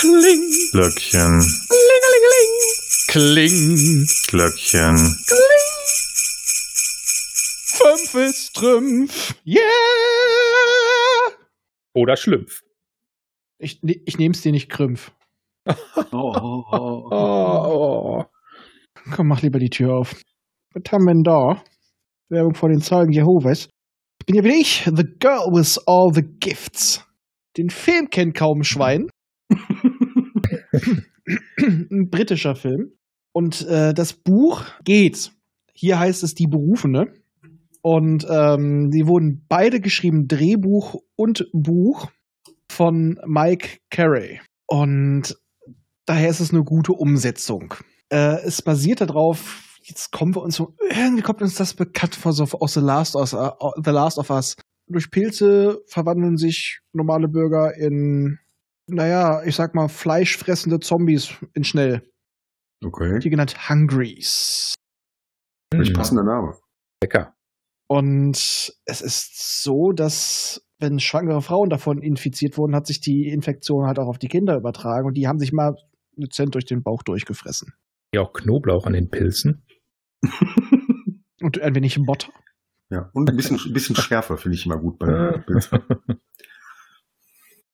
Kling. Glöckchen. Kling. Glöckchen. Fünf ist Trümpf. Yeah! Oder Schlümpf. Ich, ich nehm's dir nicht Krümpf. Oh, oh, oh. Oh, oh. Komm, mach lieber die Tür auf. Was haben wir denn da? Werbung vor den Zeugen Jehovas. Ich bin ja wieder ich, The Girl with All the Gifts. Den Film kennt kaum ein Schwein. ein britischer Film. Und äh, das Buch geht. Hier heißt es Die Berufene. Und ähm, die wurden beide geschrieben, Drehbuch und Buch von Mike Carey. Und daher ist es eine gute Umsetzung. Äh, es basiert darauf, jetzt kommen wir uns so, irgendwie kommt uns das bekannt vor, so aus The Last of, uh, The Last of Us. Durch Pilze verwandeln sich normale Bürger in, naja, ich sag mal, fleischfressende Zombies in schnell. Okay. Die genannt Hungries. Welch passender Name. Lecker. Und es ist so, dass wenn schwangere Frauen davon infiziert wurden, hat sich die Infektion halt auch auf die Kinder übertragen und die haben sich mal dezent durch den Bauch durchgefressen. Ja, auch Knoblauch an den Pilzen. Und ein wenig Butter. Ja, und ein bisschen, ein bisschen schärfer finde ich immer gut bei Pilzen.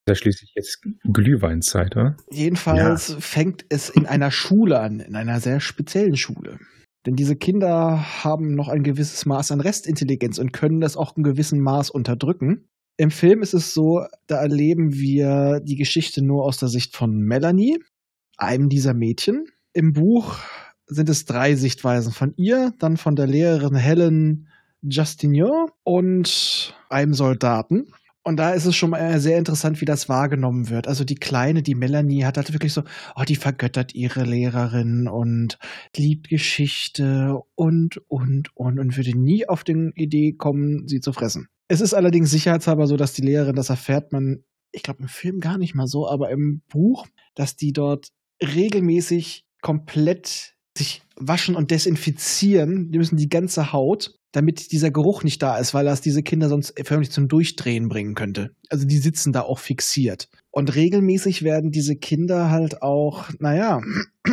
Da schließlich jetzt Glühweinzeit, oder? Jedenfalls fängt es in einer Schule an, in einer sehr speziellen Schule. Denn diese Kinder haben noch ein gewisses Maß an Restintelligenz und können das auch in gewissem Maß unterdrücken. Im Film ist es so, da erleben wir die Geschichte nur aus der Sicht von Melanie, einem dieser Mädchen. Im Buch sind es drei Sichtweisen von ihr, dann von der Lehrerin Helen Justinio und einem Soldaten. Und da ist es schon mal sehr interessant, wie das wahrgenommen wird. Also die Kleine, die Melanie, hat halt wirklich so, oh, die vergöttert ihre Lehrerin und liebt Geschichte und, und, und, und würde nie auf die Idee kommen, sie zu fressen. Es ist allerdings sicherheitshalber so, dass die Lehrerin, das erfährt man, ich glaube im Film gar nicht mal so, aber im Buch, dass die dort regelmäßig komplett sich waschen und desinfizieren. Die müssen die ganze Haut, damit dieser Geruch nicht da ist, weil das diese Kinder sonst förmlich zum Durchdrehen bringen könnte. Also die sitzen da auch fixiert. Und regelmäßig werden diese Kinder halt auch, naja,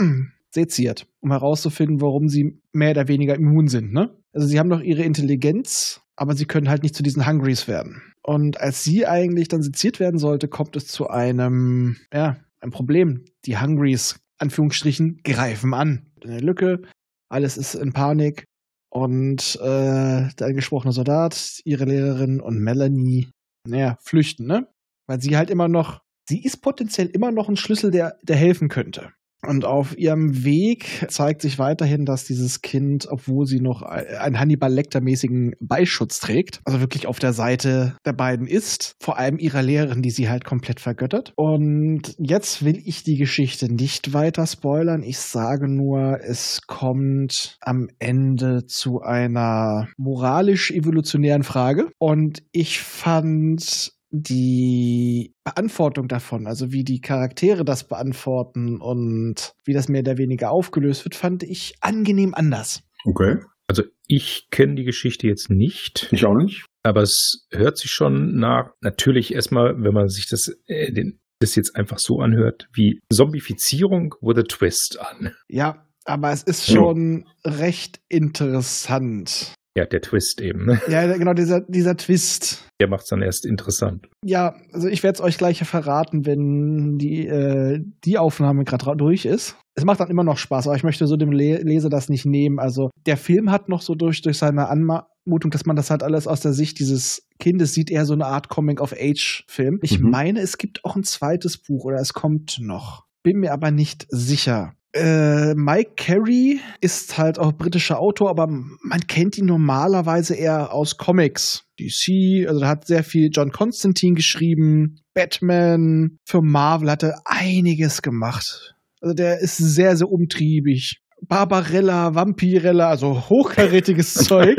seziert, um herauszufinden, warum sie mehr oder weniger immun sind. Ne? Also sie haben doch ihre Intelligenz, aber sie können halt nicht zu diesen Hungries werden. Und als sie eigentlich dann seziert werden sollte, kommt es zu einem, ja, ein Problem. Die Hungries, Anführungsstrichen, greifen an. Eine Lücke, alles ist in Panik. Und äh, der angesprochene Soldat, ihre Lehrerin und Melanie, naja, flüchten, ne? Weil sie halt immer noch, sie ist potenziell immer noch ein Schlüssel, der, der helfen könnte. Und auf ihrem Weg zeigt sich weiterhin, dass dieses Kind, obwohl sie noch einen Hannibal Lecter-mäßigen Beischutz trägt, also wirklich auf der Seite der beiden ist, vor allem ihrer Lehrerin, die sie halt komplett vergöttert. Und jetzt will ich die Geschichte nicht weiter spoilern. Ich sage nur, es kommt am Ende zu einer moralisch-evolutionären Frage. Und ich fand die Beantwortung davon, also wie die Charaktere das beantworten und wie das mehr oder weniger aufgelöst wird, fand ich angenehm anders. Okay. Also ich kenne die Geschichte jetzt nicht, Ich auch nicht. aber es hört sich schon nach, natürlich erstmal, wenn man sich das, äh, den, das jetzt einfach so anhört, wie Zombifizierung with a Twist an. Ja, aber es ist Ja. schon recht interessant. Ja, der Twist eben, ne? Ja, genau, dieser, dieser Twist. Der macht es dann erst interessant. Ja, also ich werde es euch gleich verraten, wenn die, äh, die Aufnahme gerade durch ist. Es macht dann immer noch Spaß, aber ich möchte so dem Le Leser das nicht nehmen. Also der Film hat noch so durch, durch seine Anmutung, dass man das halt alles aus der Sicht dieses Kindes sieht, eher so eine Art Coming-of-Age-Film. Ich Mhm. meine, es gibt auch ein zweites Buch oder es kommt noch. Bin mir aber nicht sicher. Äh, Mike Carey ist halt auch britischer Autor, aber man kennt ihn normalerweise eher aus Comics. DC, also er hat sehr viel John Constantine geschrieben, Batman, für Marvel hat er einiges gemacht. Also der ist sehr, sehr umtriebig. Barbarella, Vampirella, also hochkarätiges Zeug.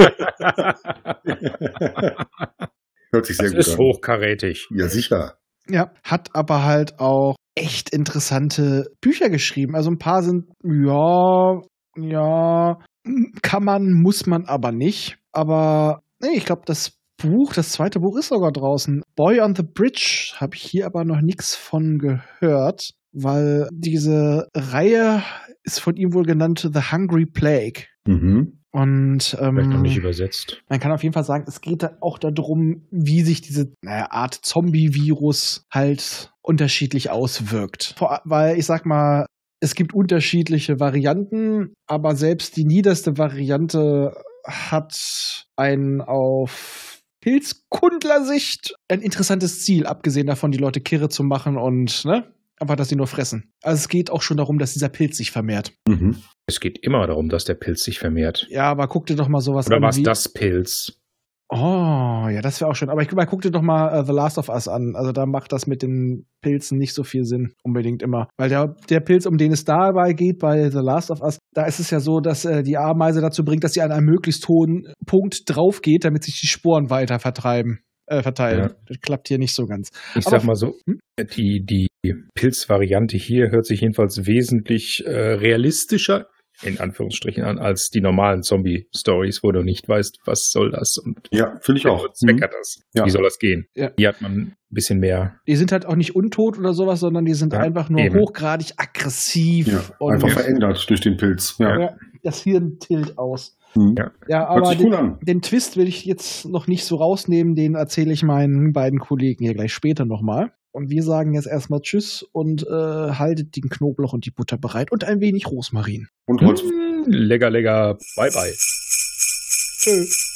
Hört sich sehr Das gut ist an. hochkarätig. Ja, sicher. Ja, hat aber halt auch echt interessante Bücher geschrieben. Also ein paar sind, ja, ja, kann man, muss man aber nicht. Aber nee, ich glaube, das Buch, das zweite Buch ist sogar draußen. Boy on the Bridge habe ich hier aber noch nichts von gehört, weil diese Reihe ist von ihm wohl genannt The Hungry Plague. Mhm. Und ähm, Vielleicht noch nicht übersetzt. man kann auf jeden Fall sagen, es geht da auch darum, wie sich diese naja, Art Zombie-Virus halt unterschiedlich auswirkt. Vor, weil ich sag mal, es gibt unterschiedliche Varianten, aber selbst die niederste Variante hat ein auf Pilzkundlersicht ein interessantes Ziel, abgesehen davon, die Leute kirre zu machen und ne, einfach, dass sie nur fressen. Also es geht auch schon darum, dass dieser Pilz sich vermehrt. Mhm. Es geht immer darum, dass der Pilz sich vermehrt. Ja, aber guck dir doch mal sowas Oder an. was wie- das Pilz? Oh, ja, das wäre auch schön. Aber ich mal, guck dir doch mal äh, The Last of Us an. Also da macht das mit den Pilzen nicht so viel Sinn, unbedingt immer. Weil der, der Pilz, um den es dabei geht bei The Last of Us, da ist es ja so, dass äh, die Ameise dazu bringt, dass sie an einem möglichst hohen Punkt drauf geht, damit sich die Sporen weiter vertreiben. Äh, verteilen. Ja. Das klappt hier nicht so ganz. Ich Aber- sag mal so, Hm? die, die Pilzvariante hier hört sich jedenfalls wesentlich äh, realistischer in Anführungsstrichen an als die normalen Zombie-Stories, wo du nicht weißt, was soll das und Ja, finde ich auch. Mhm. das. Ja. Wie soll das gehen? Ja. Hier hat man ein bisschen mehr. Die sind halt auch nicht untot oder sowas, sondern die sind Ja, einfach nur eben. hochgradig aggressiv. Ja, und einfach verändert durch den Pilz. Ja. ja, das Hirn tilt aus. Mhm. Ja. Aber den, cool den Twist will ich jetzt noch nicht so rausnehmen, den erzähle ich meinen beiden Kollegen hier gleich später nochmal. Und wir sagen jetzt erstmal Tschüss und äh, haltet den Knoblauch und die Butter bereit und ein wenig Rosmarin. Und Holz. Hm, lecker, lecker. Bye, bye. Tschüss.